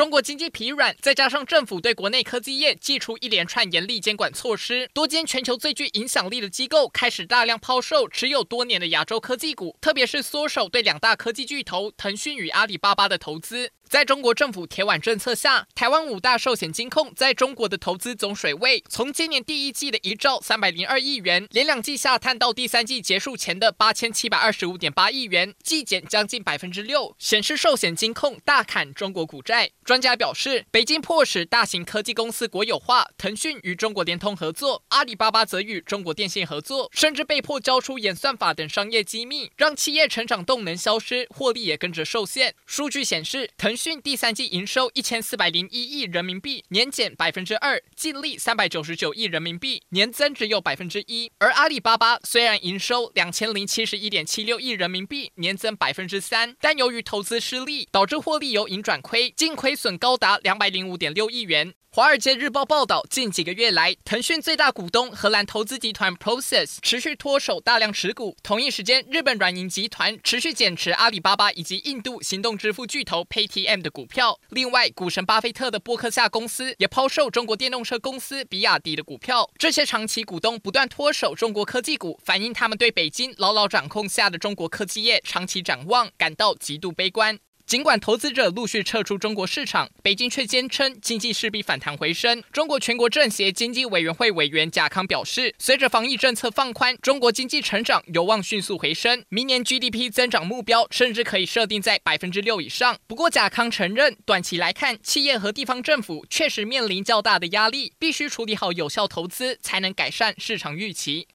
中国经济疲软，再加上政府对国内科技业祭出一连串严厉监管措施，多间全球最具影响力的机构开始大量抛售持有多年的亚洲科技股，特别是缩手对两大科技巨头腾讯与阿里巴巴的投资。在中国政府铁腕政策下，台湾五大寿险金控在中国的投资总水位，从今年第一季的一兆三百零二亿元，连两季下探到第三季结束前的八千七百二十五点八亿元，季减将近百分之六，显示寿险金控大砍中国股债。专家表示，北京迫使大型科技公司国有化，腾讯与中国联通合作，阿里巴巴则与中国电信合作，甚至被迫交出演算法等商业机密，让企业成长动能消失，获利也跟着受限。数据显示，腾讯第三季营收一千四百零一亿人民币，年减百分之二，净利三百九十九亿人民币，年增只有百分之一。而阿里巴巴虽然营收两千零七十一点七六亿人民币，年增百分之三，但由于投资失利，导致获利由盈转亏，净亏亏损高达两百零五点六亿元。《华尔街日报》报道，近几个月来，腾讯最大股东荷兰投资集团 Proses 持续脱手大量持股。同一时间，日本软银集团持续减持阿里巴巴以及印度行动支付巨头 Paytm 的股票。另外，股神巴菲特的波克夏公司也抛售中国电动车公司比亚迪的股票。这些长期股东不断脱手中国科技股，反映他们对北京牢牢掌控下的中国科技业长期展望感到极度悲观。尽管投资者陆续撤出中国市场，北京却坚称经济势必反弹回升。中国全国政协经济委员会委员贾康表示，随着防疫政策放宽，中国经济成长有望迅速回升，明年 GDP 增长目标甚至可以设定在百分之六以上。不过，贾康承认，短期来看，企业和地方政府确实面临较大的压力，必须处理好有效投资，才能改善市场预期。